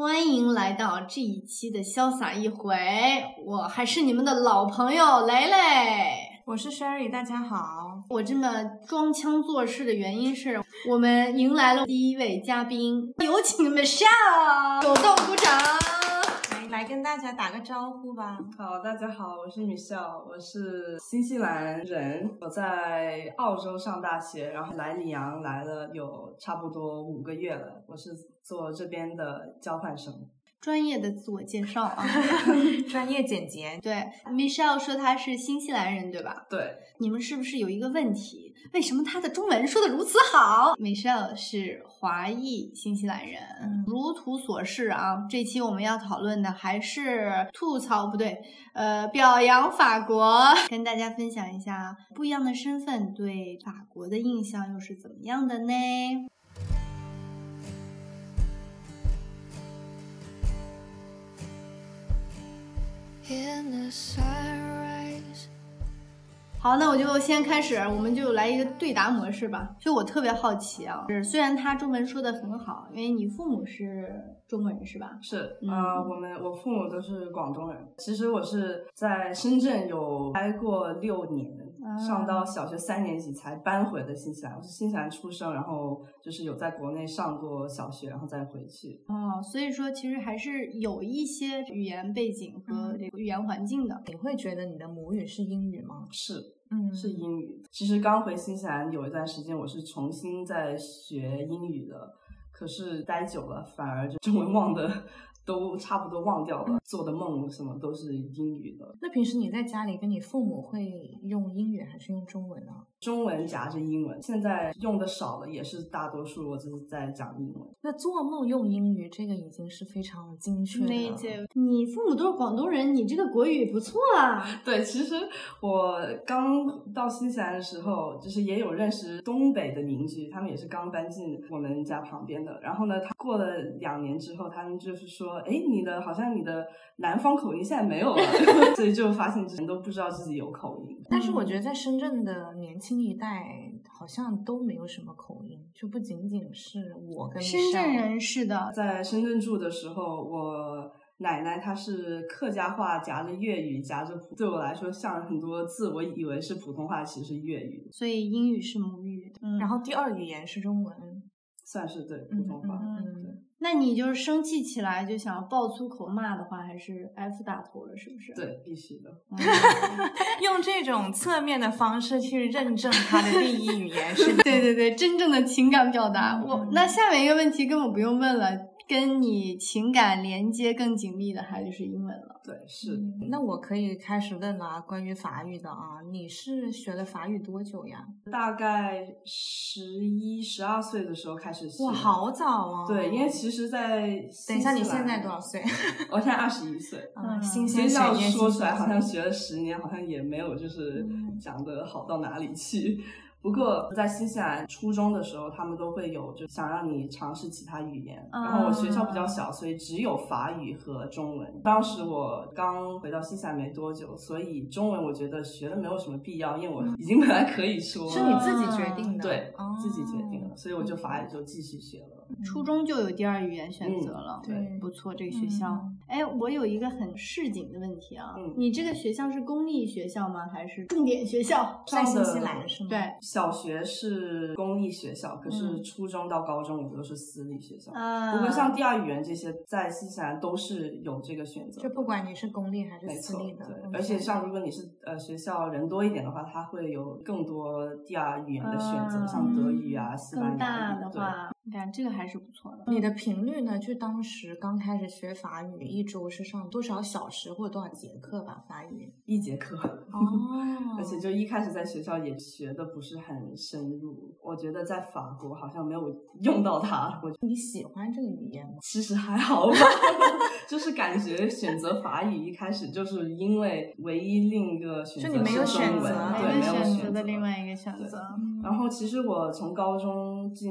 欢迎来到这一期的潇洒一回，我还是你们的老朋友蕾蕾。我是 Sherry，大家好。我这么装腔作势的原因是我们迎来了第一位嘉宾，有请 Michelle，手动鼓掌。来跟大家打个招呼吧。好，大家好，我是米笑我是新西兰人，我在澳洲上大学，然后来里昂来了有差不多五个月了，我是做这边的交换生。专业的自我介绍啊，专业简洁。对，Michelle 说他是新西兰人，对吧？对，你们是不是有一个问题？为什么他的中文说的如此好？Michelle 是华裔新西兰人，如图所示啊。这期我们要讨论的还是吐槽不对，呃，表扬法国，跟大家分享一下不一样的身份对法国的印象又是怎么样的呢？好，那我就先开始，我们就来一个对答模式吧。就我特别好奇啊，是虽然他中文说的很好，因为你父母是中国人是吧？是，呃，我们我父母都是广东人。其实我是在深圳有待过六年，上到小学三年级才搬回的新西兰。我是新西兰出生，然后就是有在国内上过小学，然后再回去。哦，所以说其实还是有一些语言背景和这个语言环境的。你会觉得你的母语是英语吗？是，嗯，是英语。其实刚回新西兰有一段时间，我是重新在学英语的，可是待久了，反而就 中文忘的都差不多忘掉了，做的梦什么都是英语的。那平时你在家里跟你父母会用英语还是用中文呢？中文夹着英文，现在用的少了，也是大多数我就是在讲英文。那做梦用英语，这个已经是非常精确。你父母都是广东人，你这个国语不错啊。对，其实我刚到新西兰的时候，就是也有认识东北的邻居，他们也是刚搬进我们家旁边的。然后呢，他过了两年之后，他们就是说，哎，你的好像你的南方口音现在没有了，所以就发现之前都不知道自己有口音。但是我觉得在深圳的年轻。新一代好像都没有什么口音，就不仅仅是我跟深圳人是的，在深圳住的时候，我奶奶她是客家话夹着粤语夹着普，对我来说像很多字，我以为是普通话，其实是粤语，所以英语是母语，嗯，然后第二语言是中文，算是对普通话，嗯。那你就是生气起来就想爆粗口骂的话，还是 F 打头了，是不是？对，必须的。用这种侧面的方式去认证他的第一语言是？对对对，真正的情感表达。我那下面一个问题根本不用问了。跟你情感连接更紧密的，还就是英文了。对，是。那我可以开始问了，关于法语的啊，你是学了法语多久呀？大概十一、十二岁的时候开始学。哇，好早啊！对，因为其实，在等一下，你现在多少岁？我现在二十一岁。嗯，新鲜血液。说出来好像学了十年，好像也没有就是讲的好到哪里去。不过在新西兰初中的时候，他们都会有就想让你尝试其他语言。然后我学校比较小，所以只有法语和中文。当时我刚回到新西兰没多久，所以中文我觉得学了没有什么必要，因为我已经本来可以说。是你自己决定的，对，自己决定的，所以我就法语就继续学了。初中就有第二语言选择了，对，不错，这个学校。哎，我有一个很市井的问题啊，你这个学校是公立学校吗？还是重点学校？在新西兰是吗？对，小学是公立学校，可是初中到高中我们都是私立学校。不过像第二语言这些，在新西兰都是有这个选择，就不管你是公立还是私立的。对，而且像如果你是呃学校人多一点的话，它会有更多第二语言的选择，像德语啊、西班牙语。对。你看这个还是不错的。你的频率呢？就当时刚开始学法语，一周是上多少小时或者多少节课吧？法语一节课。哦。而且就一开始在学校也学的不是很深入，我觉得在法国好像没有用到它。我你喜欢这个语言吗？其实还好吧，就是感觉选择法语一开始就是因为唯一另一个选择是中文，对，没有选择的另外一个选择。然后其实我从高中进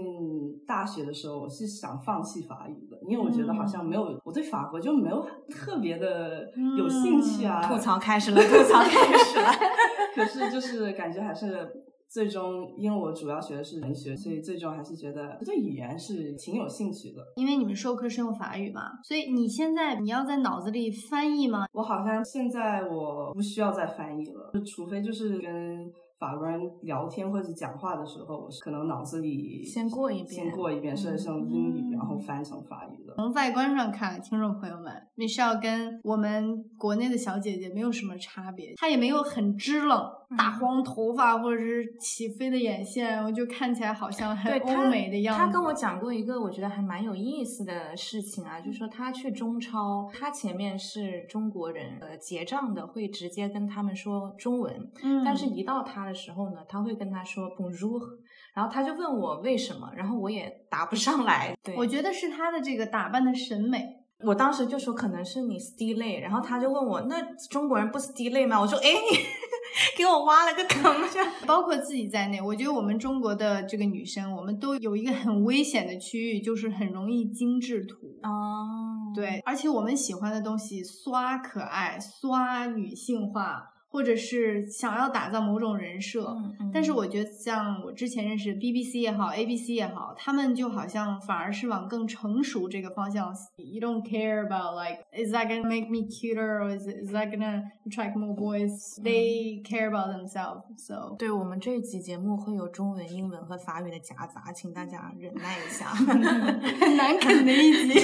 大学的时候，我是想放弃法语的，因为我觉得好像没有我对法国就没有特别的有兴趣啊。吐槽开始了，吐槽开始了。可是就是感觉还是最终，因为我主要学的是文学，所以最终还是觉得对语言是挺有兴趣的。因为你们授课是用法语嘛，所以你现在你要在脑子里翻译吗？我好像现在我不需要再翻译了，除非就是跟。法国人聊天或者讲话的时候，我是可能脑子里先过一遍，先过一遍，是用英语，然后翻成法语的。从外观上看，听众朋友们，Michelle 跟我们国内的小姐姐没有什么差别，她也没有很支棱，大黄头发或者是起飞的眼线，我就看起来好像很欧美的样子。他跟我讲过一个我觉得还蛮有意思的事情啊，就是说他去中超，他前面是中国人，呃，结账的会直接跟他们说中文，嗯，但是一到他。的时候呢，他会跟他说 Bonjour，然后他就问我为什么，然后我也答不上来。对，我觉得是他的这个打扮的审美。我当时就说可能是你 style，然后他就问我那中国人不 style 吗？我说哎，你给我挖了个坑。包括自己在内，我觉得我们中国的这个女生，我们都有一个很危险的区域，就是很容易精致图。哦，对，而且我们喜欢的东西刷可爱，刷女性化。或者是想要打造某种人设，但是我觉得像我之前认识 BBC 也好，ABC 也好，他们就好像反而是往更成熟这个方向。You don't care about like is that gonna make me cuter or is is that gonna attract more boys? They care about themselves. So 对我们这一期节目会有中文、英文和法语的夹杂，请大家忍耐一下，很难啃的一集。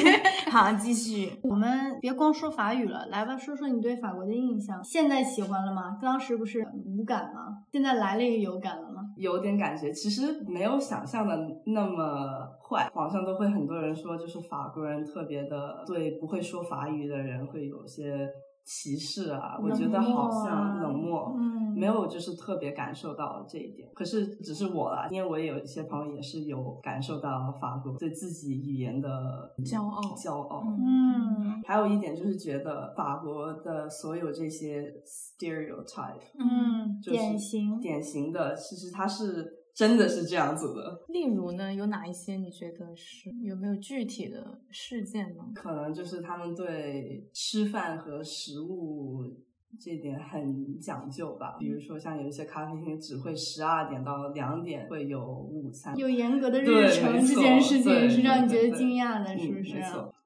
好，继续，我们别光说法语了，来吧，说说你对法国的印象。现在喜欢了当时不是无感吗？现在来了也有感了吗？有点感觉，其实没有想象的那么坏。网上都会很多人说，就是法国人特别的对不会说法语的人会有些。歧视啊，我觉得好像冷漠，没有就是特别感受到这一点。可是只是我啦，因为我也有一些朋友也是有感受到法国对自己语言的骄傲，骄傲。嗯，还有一点就是觉得法国的所有这些 stereotype，嗯，典型典型的，其实它是。真的是这样子的。例如呢，有哪一些你觉得是有没有具体的事件呢？可能就是他们对吃饭和食物。这点很讲究吧，比如说像有一些咖啡厅只会十二点到两点会有午餐，有严格的日程，这件事情是让你觉得惊讶的，是不是？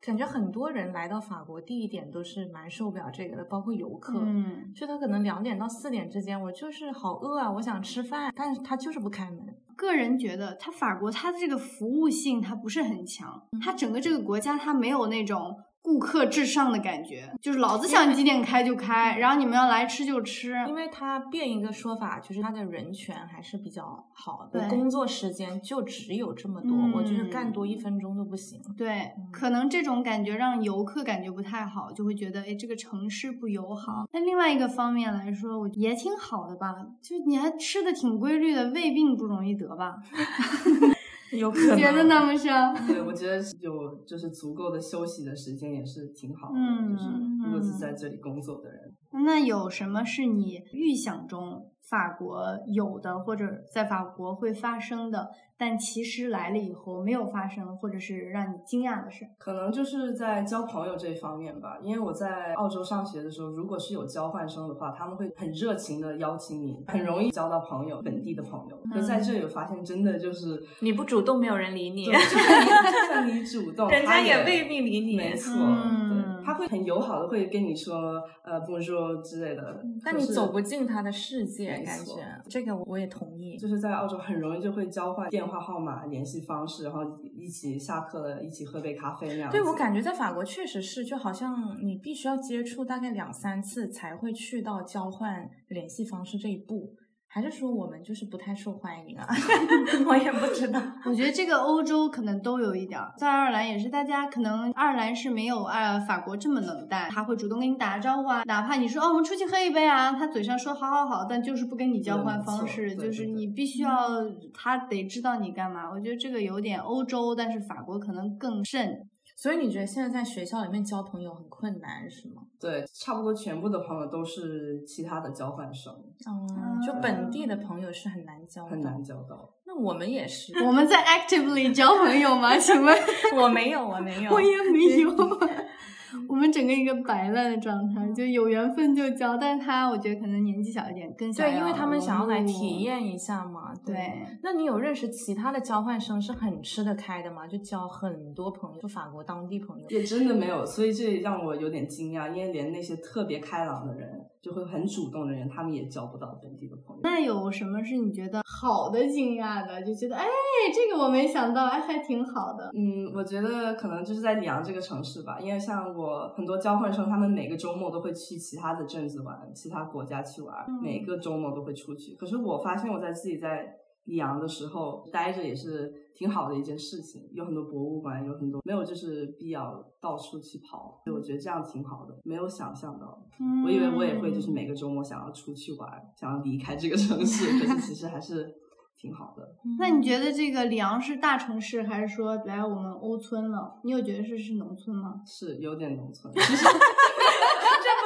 感觉很多人来到法国第一点都是蛮受不了这个的，包括游客，嗯，就他可能两点到四点之间，我就是好饿啊，我想吃饭，但是他就是不开门。个人觉得，他法国他的这个服务性他不是很强，他整个这个国家他没有那种。顾客至上的感觉，就是老子想几点开就开，然后你们要来吃就吃。因为他变一个说法，就是他的人权还是比较好的。工作时间就只有这么多，我就是干多一分钟都不行。对，可能这种感觉让游客感觉不太好，就会觉得哎，这个城市不友好。那另外一个方面来说，我也挺好的吧，就你还吃的挺规律的，胃病不容易得吧。有可能觉得那么像？对，我觉得有就是足够的休息的时间也是挺好的。嗯，就是如果是在这里工作的人，那有什么是你预想中法国有的，或者在法国会发生的？但其实来了以后没有发生，或者是让你惊讶的事，可能就是在交朋友这方面吧。因为我在澳洲上学的时候，如果是有交换生的话，他们会很热情的邀请你，很容易交到朋友，本地的朋友。可在这里发现，真的就是你不主动，没有人理你；就算你主动，人家也未必理你。没错，他会很友好的会跟你说呃，不能说之类的。但你走不进他的世界，感觉这个我也同意。就是在澳洲很容易就会交换电。话号码、联系方式，然后一起下课了，一起喝杯咖啡那样。对我感觉在法国确实是，就好像你必须要接触大概两三次才会去到交换联系方式这一步。还是说我们就是不太受欢迎啊？我也不知道。我觉得这个欧洲可能都有一点，在爱尔兰也是，大家可能爱尔兰是没有爱法国这么冷淡，他会主动跟你打个招呼啊，哪怕你说哦我们出去喝一杯啊，他嘴上说好好好，但就是不跟你交换方式，就是你必须要他得知道你干嘛。我觉得这个有点欧洲，但是法国可能更甚。所以你觉得现在在学校里面交朋友很困难是吗？对，差不多全部的朋友都是其他的交换生。嗯，就本地的朋友是很难交，很难交到。那我们也是，我们在 actively 交朋友吗？请问 我没有，我没有，我也没有。我们整个一个摆烂的状态，就有缘分就交，但是他我觉得可能年纪小一点，更对，因为他们想要来体验一下嘛。对那你有认识其他的交换生是很吃得开的吗？就交很多朋友，就法国当地朋友。也真的没有，所以这让我有点惊讶，因为连那些特别开朗的人，就会很主动的人，他们也交不到本地的朋友。那有什么是你觉得好的惊讶的？就觉得哎，这个我没想到，哎，还挺好的。嗯，我觉得可能就是在里昂这个城市吧，因为像我很多交换生，他们每个周末都会去其他的镇子玩，其他国家去玩，嗯每个周末都会出去。可是我发现我在自己在里昂的时候待着也是挺好的一件事情，有很多博物馆，有很多没有就是必要到处去跑，所以我觉得这样挺好的，没有想象到。嗯我以为我也会就是每个周末想要出去玩，想要离开这个城市，可是其实还是挺好的。那你觉得这个里昂是大城市，还是说来我们欧村了？你有觉得是是农村吗？是有点农村，这不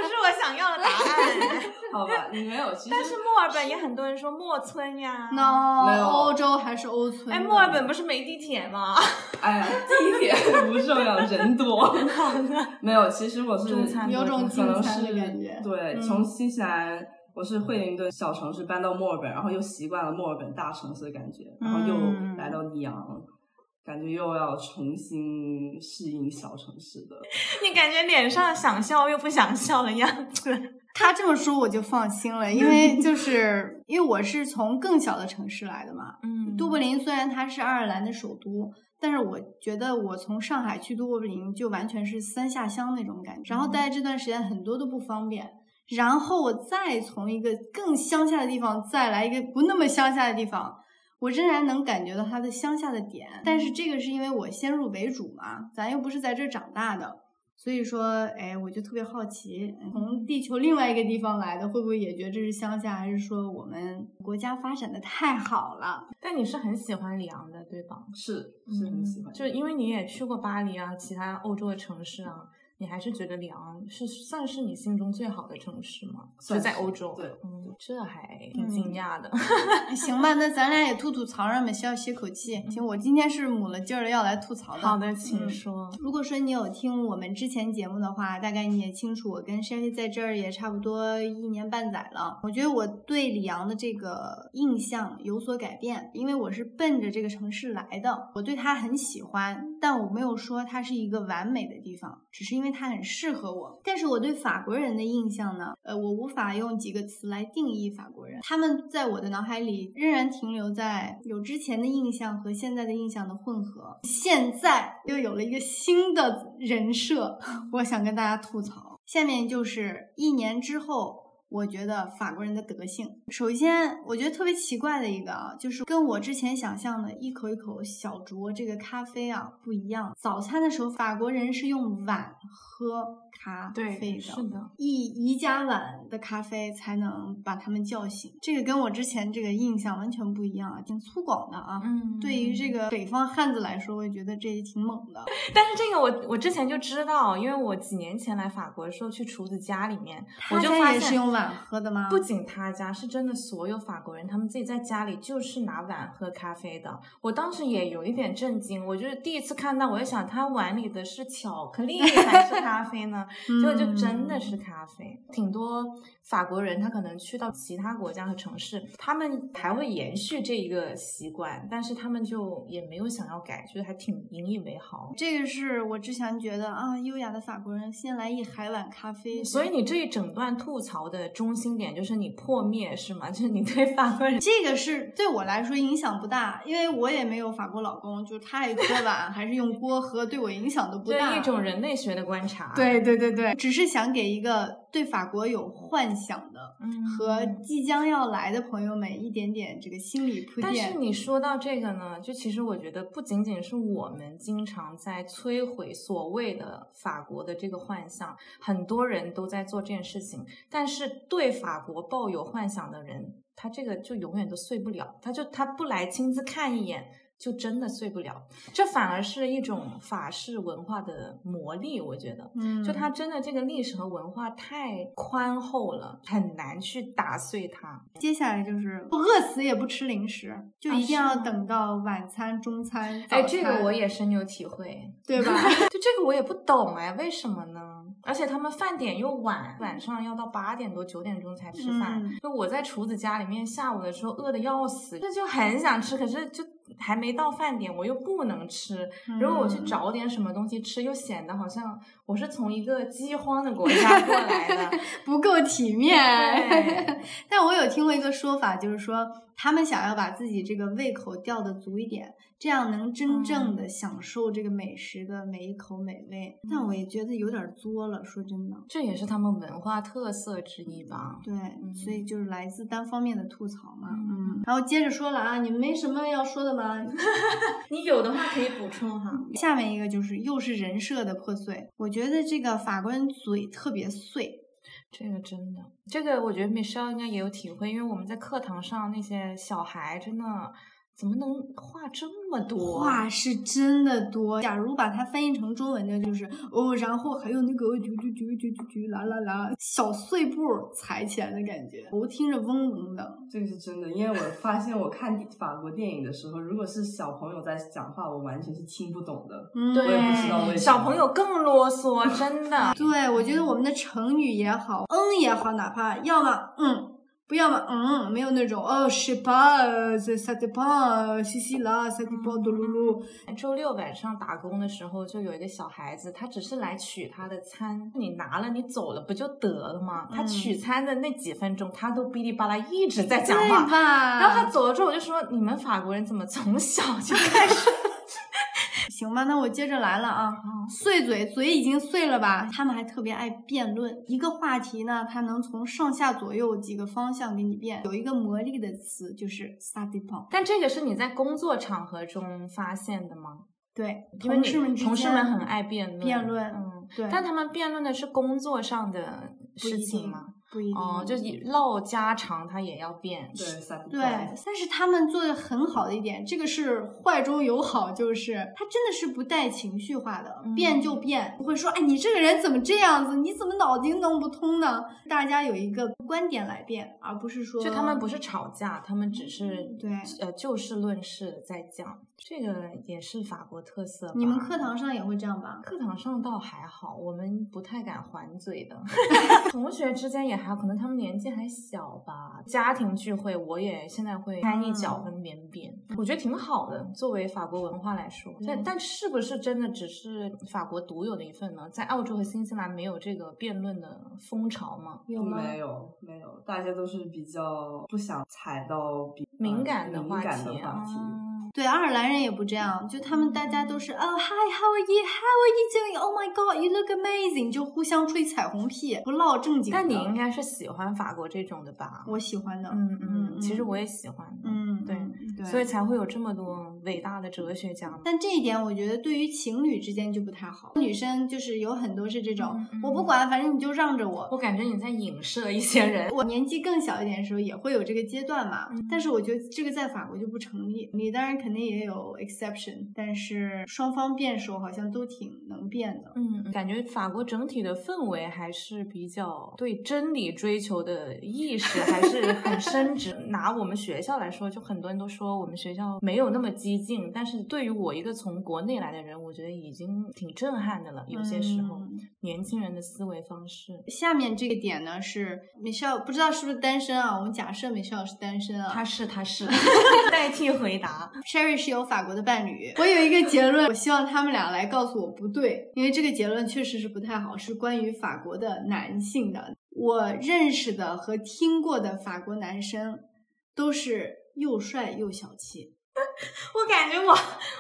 是我想要的答案。好吧，你没有，其实但是墨尔本也很多人说墨村呀。no，没有欧洲还是欧村？哎，墨尔本不是没地铁吗？哎呀，地铁不重要，人多。没有，其实我是有种可能进餐的是感觉对，嗯从新西兰。我是惠灵顿小城市搬到墨尔本，然后又习惯了墨尔本大城市的感觉，然后又嗯来到里昂，感觉又要重新适应小城市的。你感觉脸上想笑又不想笑的样子。他这么说我就放心了，因为就是因为我是从更小的城市来的嘛。嗯都柏林虽然它是爱尔兰的首都，但是我觉得我从上海去都柏林就完全是三下乡那种感觉，然后待这段时间很多都不方便。然后我再从一个更乡下的地方再来一个不那么乡下的地方，我仍然能感觉到它的乡下的点。但是这个是因为我先入为主嘛，咱又不是在这儿长大的，所以说，哎，我就特别好奇，从地球另外一个地方来的，会不会也觉得这是乡下，还是说我们国家发展的太好了？但你是很喜欢里昂的，对吧？是是很喜欢，就因为你也去过巴黎啊，其他欧洲的城市啊，你还是觉得里昂是算是你心中最好的城市吗？就算是在欧洲，对嗯，这还挺惊讶的。行吧，那咱俩也吐吐槽，让我们需要歇口气。行，我今天是抹了劲儿的要来吐槽的。好的，请嗯说。如果说你有听我们之前节目的话，大概你也清楚，我跟 Sherry 在这儿也差不多一年半载了。我觉得我对里昂的这个印象有所改变，因为我是奔着这个城市来的，我对它很喜欢，但我没有说它是一个完美的地方，只是因为它很适合我。但是我对法国人的印象呢，呃，我无法用几个词来定义法国人，他们在我的脑海里仍然停留在有之前的印象和现在的印象的混合，现在又有了一个新的人设，我想跟大家吐槽。下面就是一年之后。我觉得法国人的德性，首先我觉得特别奇怪的一个啊，就是跟我之前想象的一口一口小酌这个咖啡啊不一样。早餐的时候，法国人是用碗喝咖啡对，的，是的。一一家碗的咖啡才能把他们叫醒。这个跟我之前这个印象完全不一样啊，挺粗犷的啊。嗯对于这个北方汉子来说，我觉得这也挺猛的。但是这个我我之前就知道，因为我几年前来法国的时候去厨子家里面，我就发现也是用碗喝的吗？不仅他家，是真的所有法国人，他们自己在家里就是拿碗喝咖啡的。我当时也有一点震惊，我就是第一次看到，我就想他碗里的是巧克力还是咖啡呢？结果就真的是咖啡。挺多法国人他可能去到其他国家和城市，他们还会延续这一个习惯，但是他们就也没有想要改，觉得还挺引以为豪。这个是我之前觉得啊，优雅的法国人先来一海碗咖啡，所以你这一整段吐槽的中心点就是你破灭是吗？就是你对法国人这个是对我来说影响不大，因为我也没有法国老公，就是他也喝碗还是用锅喝，对我影响都不大。对一种人类学的观察。对对对对，只是想给一个对法国有幻想的嗯和即将要来的朋友们一点点这个心理铺但是。你说到这个呢，就其实我觉得不仅仅是我们经常在摧毁所谓的法国的这个幻想，很多人都在做这件事情。但是对法国抱有幻想的人，他这个就永远都碎不了，他就他不来亲自看一眼。就真的碎不了，这反而是一种法式文化的魔力，我觉得，嗯，就它真的这个历史和文化太宽厚了，很难去打碎它。接下来就是饿死也不吃零食，就一定要等到晚餐、中餐、哎，这个我也深有体会，对吧？就这个我也不懂哎，为什么呢？而且他们饭点又晚，晚上要到八点多九点钟才吃饭。就我在厨子家里面，下午的时候饿的要死，那就很想吃，可是就还没到饭点，我又不能吃。如果我去找点什么东西吃，又显得好像我是从一个饥荒的国家过来的，不够体面。但我有听过一个说法，就是说他们想要把自己这个胃口吊得足一点。这样能真正的享受这个美食的每一口美味，但我也觉得有点作了。说真的，这也是他们文化特色之一吧？对，所以就是来自单方面的吐槽嘛。嗯，然后接着说了啊，你们没什么要说的吗？你有的话可以补充哈。下面一个就是又是人设的破碎，我觉得这个法官嘴特别碎，这个真的，这个我觉得 Michelle 应该也有体会，因为我们在课堂上那些小孩真的。怎么能话这么多？话是真的多。假如把它翻译成中文的，就是哦，然后还有那个啾啾啾啾啾啾啦啦啦，小碎步踩起来的感觉，我听着嗡嗡的。这个是真的，因为我发现我看法国电影的时候，如果是小朋友在讲话，我完全是听不懂的。嗯，我也不知道为什么。小朋友更啰嗦，真的。对，我觉得我们的成语也好，嗯也好，哪怕要么嗯。不要嘛，嗯，没有那种哦，是吧？在沙地邦，西西拉，沙地邦的噜噜。周六晚上打工的时候，就有一个小孩子，他只是来取他的餐，你拿了，你走了，不就得了吗？他取餐的那几分钟，他都哔哩吧啦一直在讲话。然后他走了之后，我就说：你们法国人怎么从小就开始？行吧，那我接着来了啊！碎嘴，嘴已经碎了吧？他们还特别爱辩论，一个话题呢，他能从上下左右几个方向给你辩。有一个魔力的词就是 s a d i p o n 但这个是你在工作场合中发现的吗？对，同事们同事们很爱辩论，辩论，嗯，对。但他们辩论的是工作上的事情吗？不一定哦，就唠家常，他也要变。对，对，但是他们做的很好的一点，这个是坏中有好，就是他真的是不带情绪化的，变就变，不会说，哎，你这个人怎么这样子？你怎么脑筋弄不通呢？大家有一个观点来变，而不是说，就他们不是吵架，他们只是对，呃，就事论事在讲。这个也是法国特色。你们课堂上也会这样吧？课堂上倒还好，我们不太敢还嘴的。同学之间也还可能他们年纪还小吧。家庭聚会我也现在会掺一脚跟边边，我觉得挺好的。作为法国文化来说，但但是不是真的只是法国独有的一份呢？在澳洲和新西兰没有这个辩论的风潮吗？有吗？没有，没有，大家都是比较不想踩到比敏感的话题。对，爱尔兰人也不这样，就他们大家都是哦，Hi，How are you？How are you doing？Oh my God，You look amazing！就互相吹彩虹屁，不唠正经。但你应该是喜欢法国这种的吧？我喜欢的，嗯嗯，其实我也喜欢，嗯，对，所以才会有这么多伟大的哲学家。但这一点我觉得对于情侣之间就不太好，女生就是有很多是这种，我不管，反正你就让着我。我感觉你在影射一些人。我年纪更小一点的时候也会有这个阶段嘛，但是我觉得这个在法国就不成立。你当然。肯定也有 exception，但是双方辩手好像都挺能辩的。嗯，感觉法国整体的氛围还是比较对真理追求的意识还是很深植。拿我们学校来说，就很多人都说我们学校没有那么激进，但是对于我一个从国内来的人，我觉得已经挺震撼的了。有些时候，年轻人的思维方式。下面这个点呢是 Michelle，不知道是不是单身啊？我们假设 Michelle 是单身啊。他是，他是。代替回答。Sherry 是有法国的伴侣，我有一个结论，我希望他们俩来告诉我不对，因为这个结论确实是不太好，是关于法国的男性的。我认识的和听过的法国男生都是又帅又小气。我感觉我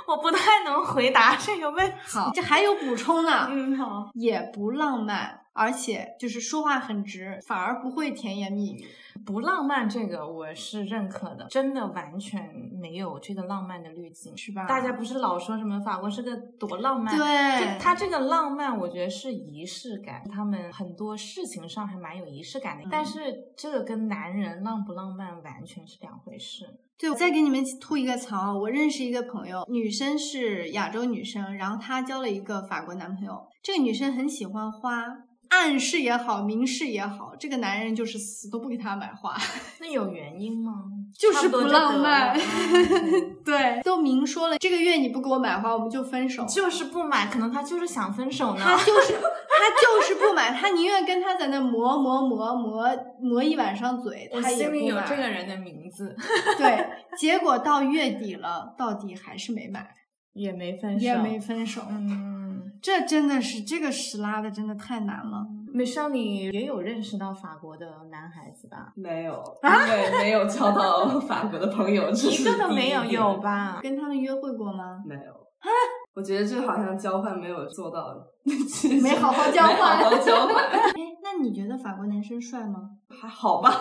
我不太能回答这个问题。好，这还有补充呢。嗯，好，也不浪漫。而且就是说话很直，反而不会甜言蜜语，不浪漫。这个我是认可的，真的完全没有这个浪漫的滤镜，是吧？大家不是老说什么法国是个多浪漫？对，他这个浪漫，我觉得是仪式感，他们很多事情上还蛮有仪式感的。但是这个跟男人浪不浪漫完全是两回事。对，我再给你们吐一个槽，我认识一个朋友，女生是亚洲女生，然后她交了一个法国男朋友，这个女生很喜欢花。暗示也好，明示也好，这个男人就是死都不给他买花。那有原因吗？就是不浪漫。对，都明说了，这个月你不给我买花，我们就分手。就是不买，可能他就是想分手呢。他就是 他就是不买，他宁愿跟他在那磨磨磨磨磨一晚上嘴，他也不买。我心里有这个人的名字。对，结果到月底了，到底还是没买，也没分手，也没分手。嗯。这真的是这个屎拉的真的太难了。美少，你也有认识到法国的男孩子吧？没有，因为没有交到法国的朋友，一个都没有，有吧？跟他们约会过吗？没有。啊，我觉得这好像交换没有做到，没好好交换，好好交换。哎，那你觉得法国男生帅吗？还好吧。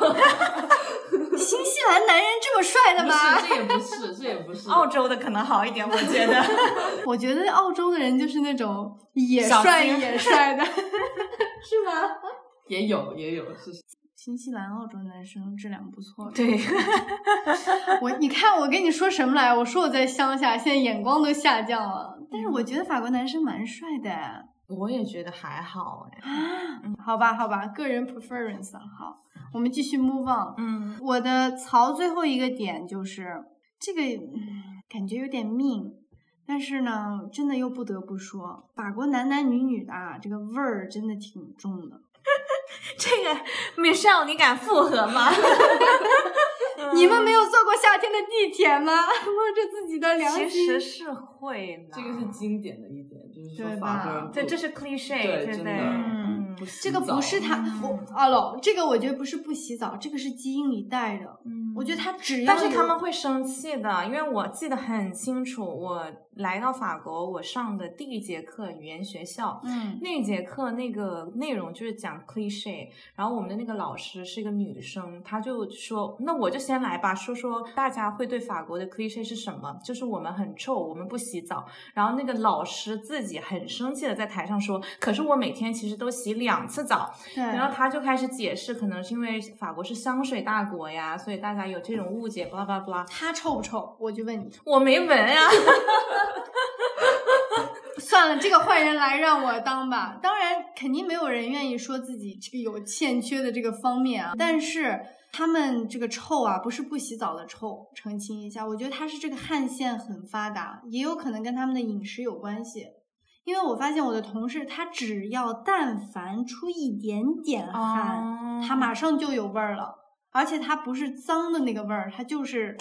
新西兰男人这么帅的吗？这也不是，这也不是。澳洲的可能好一点，我觉得。我觉得澳洲的人就是那种也帅也帅的，是吗？也有，也有是。新西兰、澳洲男生质量不错。对。我你看，我跟你说什么来？我说我在乡下，现在眼光都下降了。但是我觉得法国男生蛮帅的。我也觉得还好哎。啊，好吧，好吧，个人 preference 好。我们继续 move on。嗯，我的槽最后一个点就是这个感觉有点命，但是呢，真的又不得不说，法国男男女女的啊这个味儿真的挺重的。这个 Michelle，你敢复合吗？你们没有坐过夏天的地铁吗？摸着自己的良心。其实是会的。这个是经典的一点，就是说法国人。对，这是 cliche，对，真的。这个不是他，我阿老，这个我觉得不是不洗澡，这个是基因里带的。嗯，我觉得他只要，但是他们会生气的，因为我记得很清楚，我来到法国，我上的第一节课语言学校，嗯，那节课那个内容就是讲 cliche，然后我们的那个老师是一个女生，她就说，那我就先来吧，说说大家会对法国的 cliche 是什么，就是我们很臭，我们不洗澡，然后那个老师自己很生气的在台上说，可是我每天其实都洗两次澡，对，然后他就开始解释，可能是因为法国是香水大国呀，所以大家有这种误解，巴拉巴拉巴拉。他臭不臭？我就问你，我没闻呀。算了，这个坏人来让我当吧。当然，肯定没有人愿意说自己这个有欠缺的这个方面啊。但是他们这个臭啊，不是不洗澡的臭，澄清一下。我觉得他是这个汗腺很发达，也有可能跟他们的饮食有关系。因为我发现我的同事，他只要但凡出一点点汗，他马上就有味儿了，而且他不是脏的那个味儿，他就是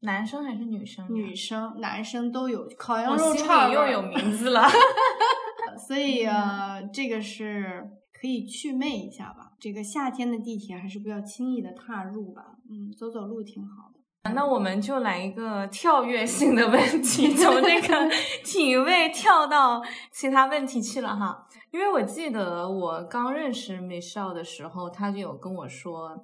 男生还是女生？女生、男生都有烤羊肉串又有名字了，所以呃，这个是可以祛魅一下吧。这个夏天的地铁还是不要轻易的踏入吧，嗯，走走路挺好的。那我们就来一个跳跃性的问题，从这个 体位跳到其他问题去了哈。因为我记得我刚认识 Michelle 的时候，他就有跟我说，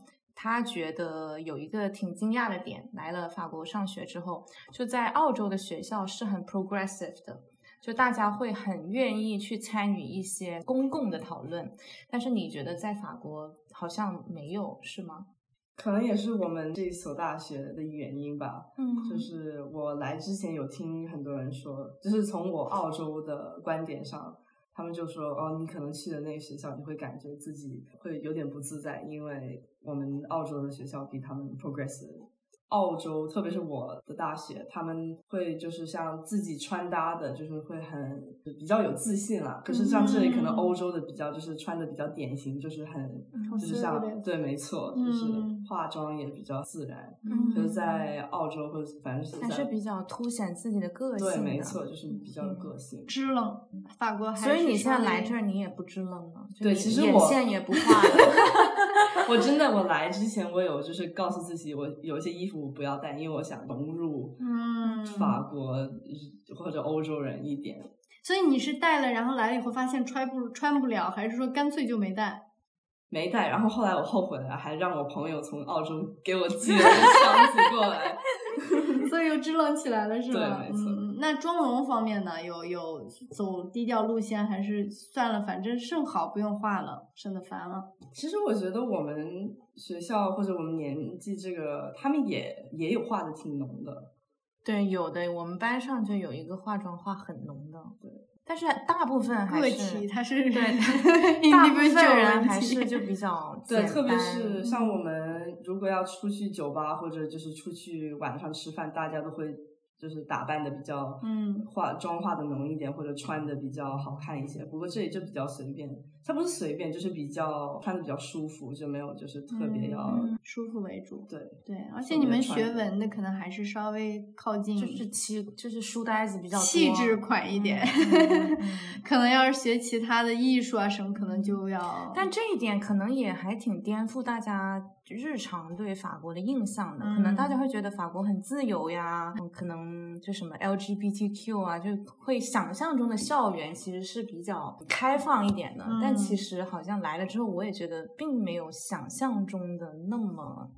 他觉得有一个挺惊讶的点，来了法国上学之后，就在澳洲的学校是很 progressive 的，就大家会很愿意去参与一些公共的讨论。但是你觉得在法国好像没有，是吗？可能也是我们这所大学的原因吧。嗯，就是我来之前有听很多人说，就是从我澳洲的观点上，他们就说哦，你可能去的那个学校，你会感觉自己会有点不自在，因为我们澳洲的学校比他们 progressive。澳洲，特别是我的大学，他们会就是像自己穿搭的，就是会很比较有自信了。可是像这里可能欧洲的比较就是穿的比较典型，就是很就是像对，没错，就是化妆也比较自然。就是在澳洲或者反正是还是比较凸显自己的个性。对，没错，就是比较有个性。支棱，法国。所以你现在来这儿，你也不支棱了。对，其实我眼线也不画了。我真的，我来之前我有就是告诉自己，我有一些衣服。不要带，因为我想融入法国或者欧洲人一点。所以你是带了，然后来了以后发现穿不穿不了，还是说干脆就没带？没带，然后后来我后悔了，还让我朋友从澳洲给我寄了箱子过来，所以又支棱起来了，是吧？对，没错。那妆容方面呢？有有走低调路线，还是算了，反正剩好不用化了，省得烦了。其实我觉得我们学校或者我们年纪这个，他们也也有化的挺浓的。对，有的，我们班上就有一个化妆化很浓的。对，但是大部分还是他是对，大部分人还是就比较 对，特别是像我们如果要出去酒吧或者就是出去晚上吃饭，大家都会。就是打扮的比较，嗯，化妆化的浓一点，或者穿的比较好看一些。不过这里就比较随便，它不是随便，就是比较穿的比较舒服，就没有就是特别要舒服为主。对对，而且你们学文的可能还是稍微靠近，就是气，就是书呆子比较气质款一点。可能要是学其他的艺术啊什么，可能就要。但这一点可能也还挺颠覆大家。日常对法国的印象的，可能大家会觉得法国很自由呀，可能就什么 LGBTQ 啊，就会想象中的校园其实是比较开放一点的。但其实好像来了之后，我也觉得并没有想象中的那么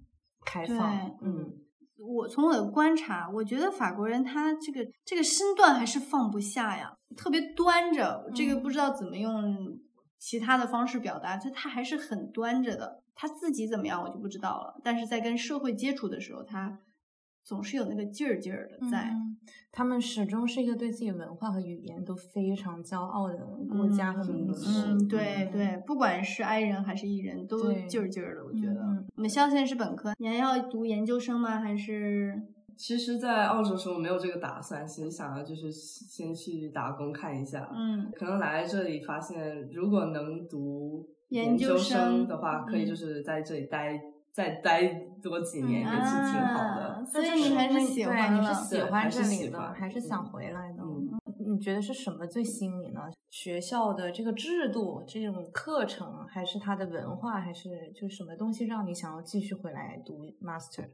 开放。嗯，我从我的观察，我觉得法国人他这个这个身段还是放不下呀，特别端着。这个不知道怎么用其他的方式表达，就他还是很端着的。他自己怎么样，我就不知道了。但是在跟社会接触的时候，他总是有那个劲儿劲儿的在。他们始终是一个对自己文化和语言都非常骄傲的国家和民族。嗯，对对，不管是 I 人还是 E 人，都劲儿劲儿的。我觉得。你们校现在是本科，你还要读研究生吗？还是？其实，在澳洲时候没有这个打算，其实想要就是先去打工看一下。嗯。可能来这里发现，如果能读。研究生的话，可以就是在这里待，再待多几年也是挺好的。所以你还是喜欢，你是喜欢这里的，还是想回来的？你觉得是什么最吸引你呢？学校的这个制度、这种课程，还是它的文化，还是就什么东西让你想要继续回来读 master？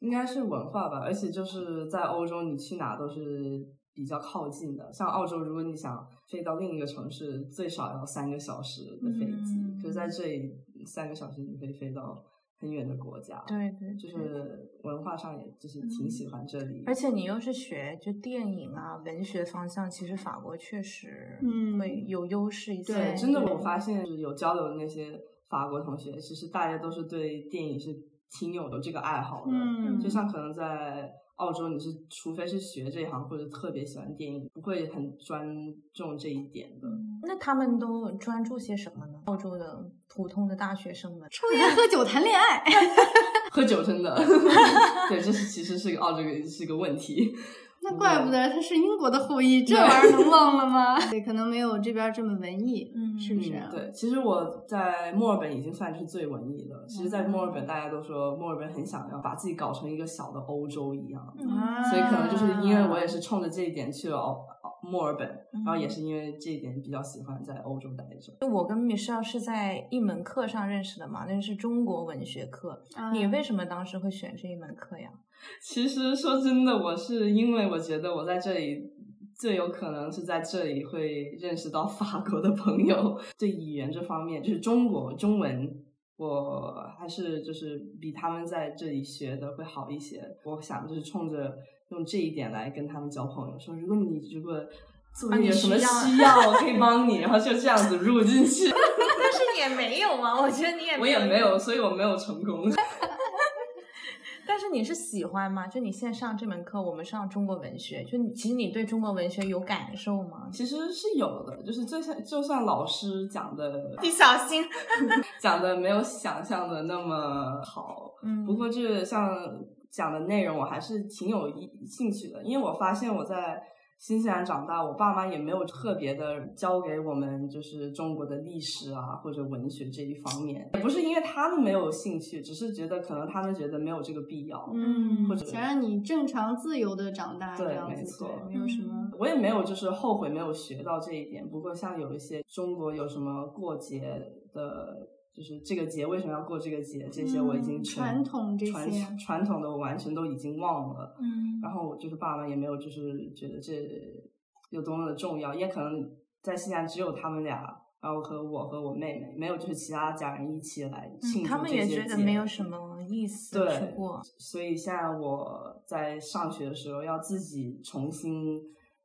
应该是文化吧，而且就是在欧洲，你去哪都是。比较靠近的，像澳洲，如果你想飞到另一个城市，最少要三个小时的飞机。可是在这里，三个小时你可以飞到很远的国家。对对，就是文化上，也就是挺喜欢这里。而且你又是学就电影啊、文学方向，其实法国确实会有优势一些。对，真的，我发现有交流的那些法国同学，其实大家都是对电影是挺有的这个爱好的。嗯，就像可能在。澳洲，你是除非是学这一行或者特别喜欢电影，不会很专注这一点的。那他们都专注些什么呢？澳洲的普通的大学生们，抽烟、喝酒、谈恋爱，喝酒真的，对，这是其实是个澳洲是个问题。那怪不得他是英国的后裔，这玩意儿能忘了吗？对，可能没有这边这么文艺，嗯，是不是？对，其实我在墨尔本已经算是最文艺的。其实，在墨尔本，大家都说墨尔本很想要把自己搞成一个小的欧洲一样，所以可能就是因为我也是冲着这一点去了澳墨尔本，然后也是因为这一点比较喜欢在欧洲待着。就我跟米少是在一门课上认识的嘛，那是中国文学课。你为什么当时会选这一门课呀？其实说真的，我是因为我觉得我在这里最有可能是在这里会认识到法国的朋友。对语言这方面，就是中国中文，我还是就是比他们在这里学的会好一些。我想就是冲着用这一点来跟他们交朋友，说如果你如果做有什么需要，我可以帮你，然后就这样子入进去。但是也没有嘛，我觉得你也我也没有，所以我没有成功。但是你是喜欢吗？就你现在上这门课，我们上中国文学，就你其实你对中国文学有感受吗？其实是有的，就是就像就算老师讲的，你小心，讲的没有想象的那么好。嗯，不过就是像讲的内容，我还是挺有兴趣的，因为我发现我在。新西兰长大，我爸妈也没有特别的教给我们，就是中国的历史啊或者文学这一方面，也不是因为他们没有兴趣，只是觉得可能他们觉得没有这个必要，嗯，或者想让你正常自由的长大，对，没错，没有什么，我也没有就是后悔没有学到这一点。不过像有一些中国有什么过节的。就是这个节为什么要过这个节？这些我已经传统这些传统的我完全都已经忘了。嗯，然后就是爸妈也没有就是觉得这有多么的重要，也可能在西安只有他们俩，然后和我和我妹妹，没有就是其他家人一起来庆祝他们也觉得没有什么意思。对，过。所以现在我在上学的时候要自己重新。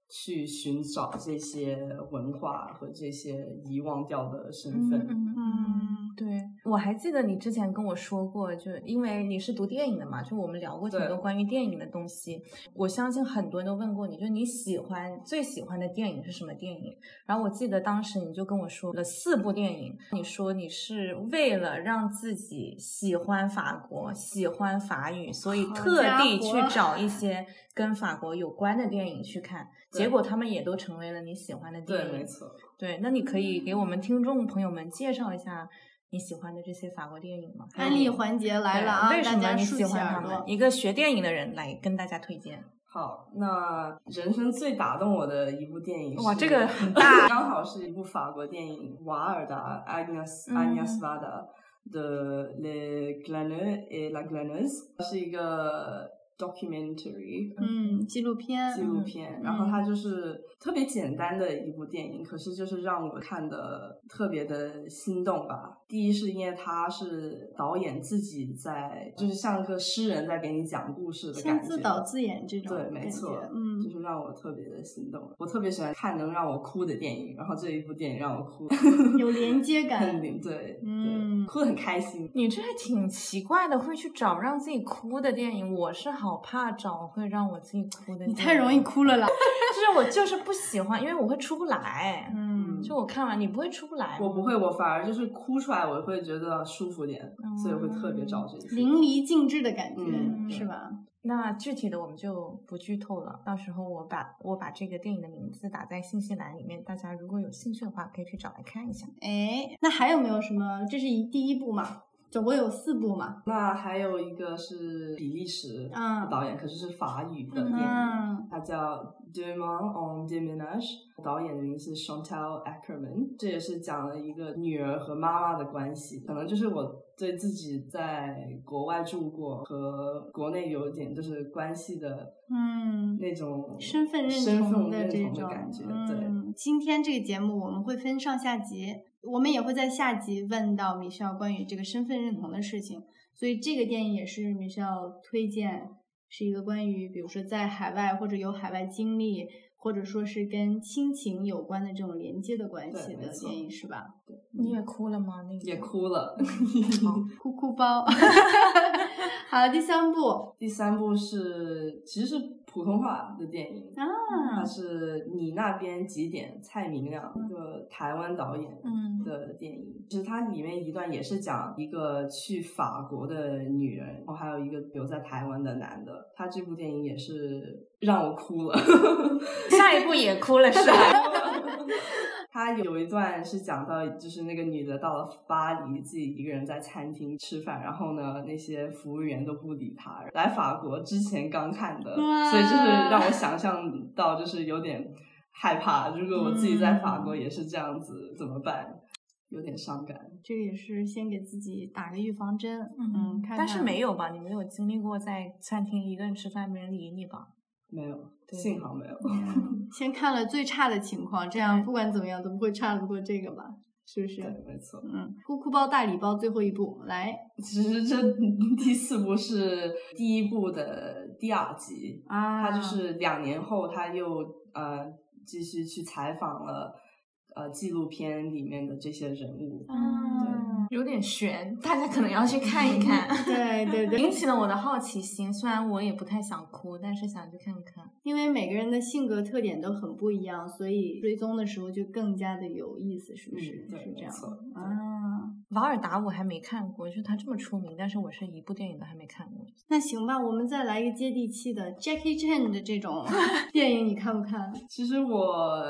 去寻找这些文化和这些遗忘掉的身份。嗯，对，我还记得你之前跟我说过，就因为你是读电影的嘛，就我们聊过挺多关于电影的东西。我相信很多人都问过你，就你喜欢最喜欢的电影是什么电影？然后我记得当时你就跟我说了四部电影，你说你是为了让自己喜欢法国、喜欢法语，所以特地去找一 些跟法国有关的电影去看。结果他们也都成为了你喜欢的电影，对，没错。对，那你可以给我们听众朋友们介绍一下你喜欢的这些法国电影吗？安利环节来了啊！为什么你喜欢他们？一个学电影的人来跟大家推荐。好，那人生最打动我的一部电影，哇，这个很 大，刚好是一部法国电影，瓦尔达 Agnes Agnes Varda 的 Le Glaner et la Glaneuse，是一个。documentary，嗯，纪录片，纪录片，然后它就是特别简单的一部电影，可是就是让我看的特别的心动吧。第一是因为它是导演自己在，就是像个诗人在给你讲故事的感觉，自导自演这种，对，没错，嗯，就是让我特别的心动。我特别喜欢看能让我哭的电影，然后这一部电影让我哭，有连接感，对，嗯，哭的很开心。你这还挺奇怪的，会去找让自己哭的电影，我是好。好怕找会让我自己哭的，你太容易哭了啦！就是我就是不喜欢，因为我会出不来。嗯，就我看完你不会出不来，我不会，我反而就是哭出来，我会觉得舒服点，所以会特别找这些淋漓尽致的感觉，是吧？那具体的我们就不剧透了，到时候我把我把这个电影的名字打在信息栏里面，大家如果有兴趣的话，可以去找来看一下。哎，那还有没有什么？这是一第一部嘛？总共有四部嘛？那还有一个是比利时导演，可是是法语的电影，它叫《Deux Mains en Déménage》，导演的名字 Chantal Ackerman，这也是讲了一个女儿和妈妈的关系，可能就是我对自己在国外住过和国内有点就是关系的，嗯，那种身份认同的这种感觉。对，今天这个节目我们会分上下集。我们也会在下集问到米歇尔关于这个身份认同的事情，所以这个电影也是米歇尔推荐，是一个关于比如说在海外或者有海外经历，或者说是跟亲情有关的这种连接的关系的电影，是吧？对，你也哭了吗？那个也哭了，哭哭包。好，第三部，第三部是其实是。普通话的电影啊，它是你那边几点？蔡明亮一个台湾导演的电影，其实它里面一段也是讲一个去法国的女人，然后还有一个留在台湾的男的。他这部电影也是让我哭了，下一部也哭了，是吧？他有一段是讲到，就是那个女的到了巴黎，自己一个人在餐厅吃饭，然后呢，那些服务员都不理她。来法国之前刚看的，所以就是让我想象到，就是有点害怕。如果我自己在法国也是这样子，怎么办？有点伤感。这个也是先给自己打个预防针。嗯，但是没有吧？你没有经历过在餐厅一个人吃饭没人理你吧？没有，幸好没有。先看了最差的情况，这样不管怎么样都不会差得过这个吧？是不是？对，没错。嗯，哭哭包大礼包最后一步来，其实这 第四部是第一部的第二集啊，他就是两年后他又呃继续去采访了。呃，纪录片里面的这些人物，嗯，有点悬，大家可能要去看一看。对对对，引起了我的好奇心。虽然我也不太想哭，但是想去看看。因为每个人的性格特点都很不一样，所以追踪的时候就更加的有意思，是不是？是这样啊。瓦尔达我还没看过，就他这么出名，但是我是一部电影都还没看过。那行吧，我们再来一个接地气的 Jackie Chan 的这种 电影，你看不看？其实我。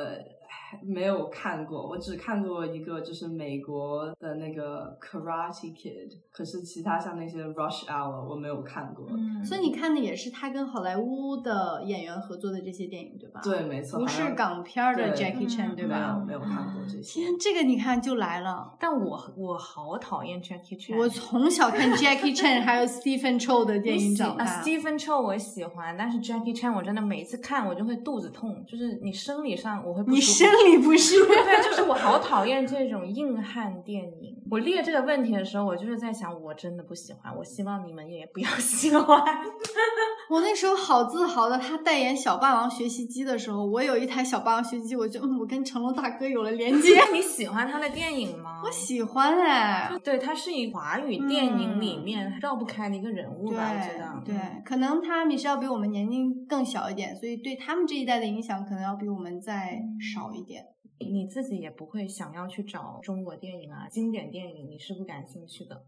没有看过，我只看过一个，就是美国的那个 Karate Kid，可是其他像那些 Rush Hour 我没有看过。嗯，所以你看的也是他跟好莱坞的演员合作的这些电影，对吧？对，没错，不是港片的 Jackie Chan，对吧？没有没有看过这些。天，这个你看就来了。但我我好讨厌 Jackie Chan。我从小看 Jackie Chan，还有 Stephen Chow 的电影长大。Stephen Chow 我喜欢，但是 Jackie Chan 我真的每次看我就会肚子痛，就是你生理上我会不舒服。你不是。对，就是我好讨厌这种硬汉电影。我列这个问题的时候，我就是在想，我真的不喜欢。我希望你们也不要 喜欢。我那时候好自豪的，他代言小霸王学习机的时候，我有一台小霸王学习机，我就我跟成龙大哥有了连接。你喜欢他的电影吗？我喜欢哎，对，他是以华语电影里面绕不开的一个人物吧？我觉得，对，可能他米是要比我们年龄更小一点，所以对他们这一代的影响可能要比我们再少一点。你自己也不会想要去找中国电影啊，经典电影，你是不感兴趣的。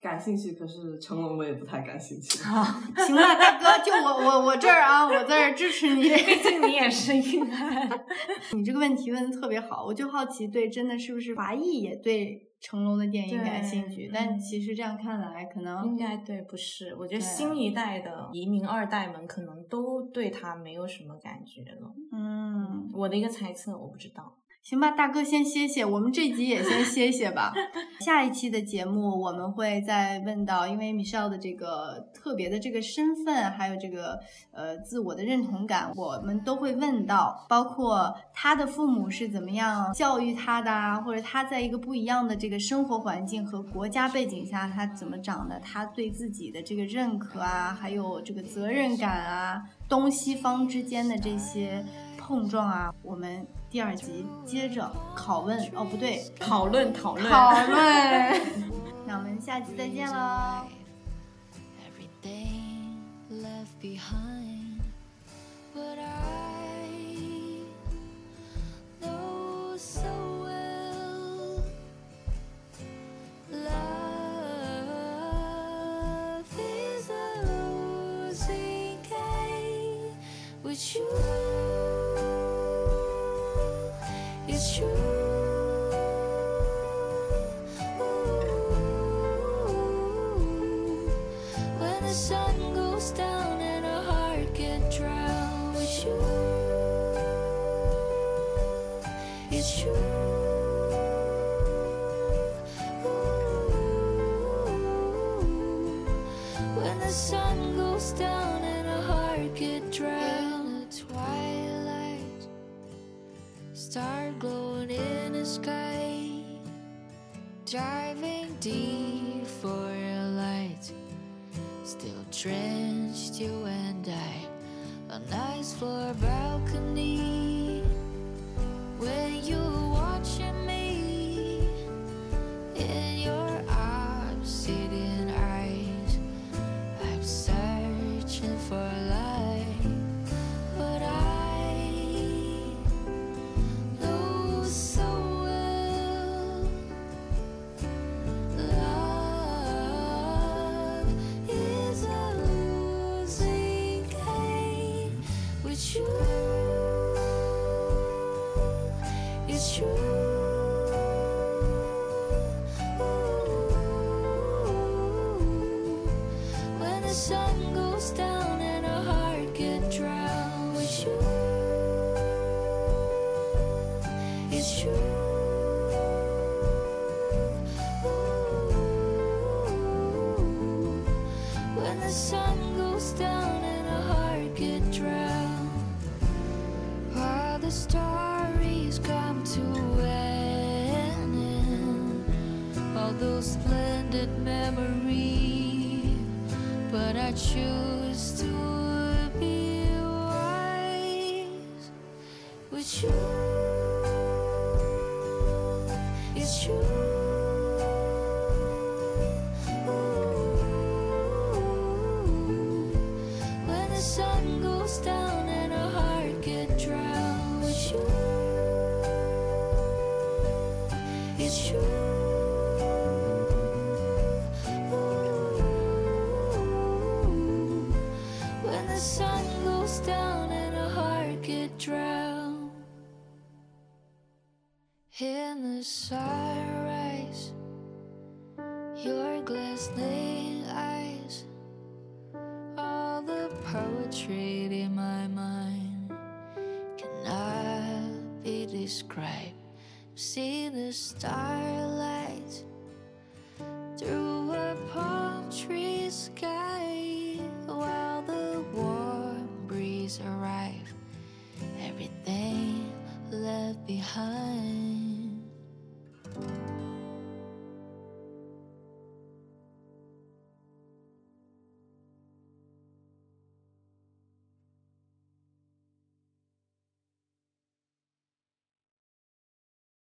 感兴趣，可是成龙我也不太感兴趣。好，行了，大哥，就我我我这儿啊，我在这儿支持你，毕竟你也是硬汉。你这个问题问的特别好，我就好奇，对，真的是不是华裔也对成龙的电影感兴趣？但其实这样看来，可能应该对，不是。我觉得新一代的移民二代们可能都对他没有什么感觉了。嗯，我的一个猜测，我不知道。行吧，大哥先歇歇，我们这集也先歇歇吧。下一期的节目我们会再问到，因为 Michelle 的这个特别的这个身份，还有这个呃自我的认同感，我们都会问到，包括他的父母是怎么样教育他的啊，或者他在一个不一样的这个生活环境和国家背景下他怎么长的，他对自己的这个认可啊，还有这个责任感啊，东西方之间的这些碰撞啊，我们。第二集接着拷问哦，不对，讨论讨论讨论。那我们下期再见喽。Driving deep the sunrise, your glistening eyes all the poetry in my mind cannot be described. See the starlight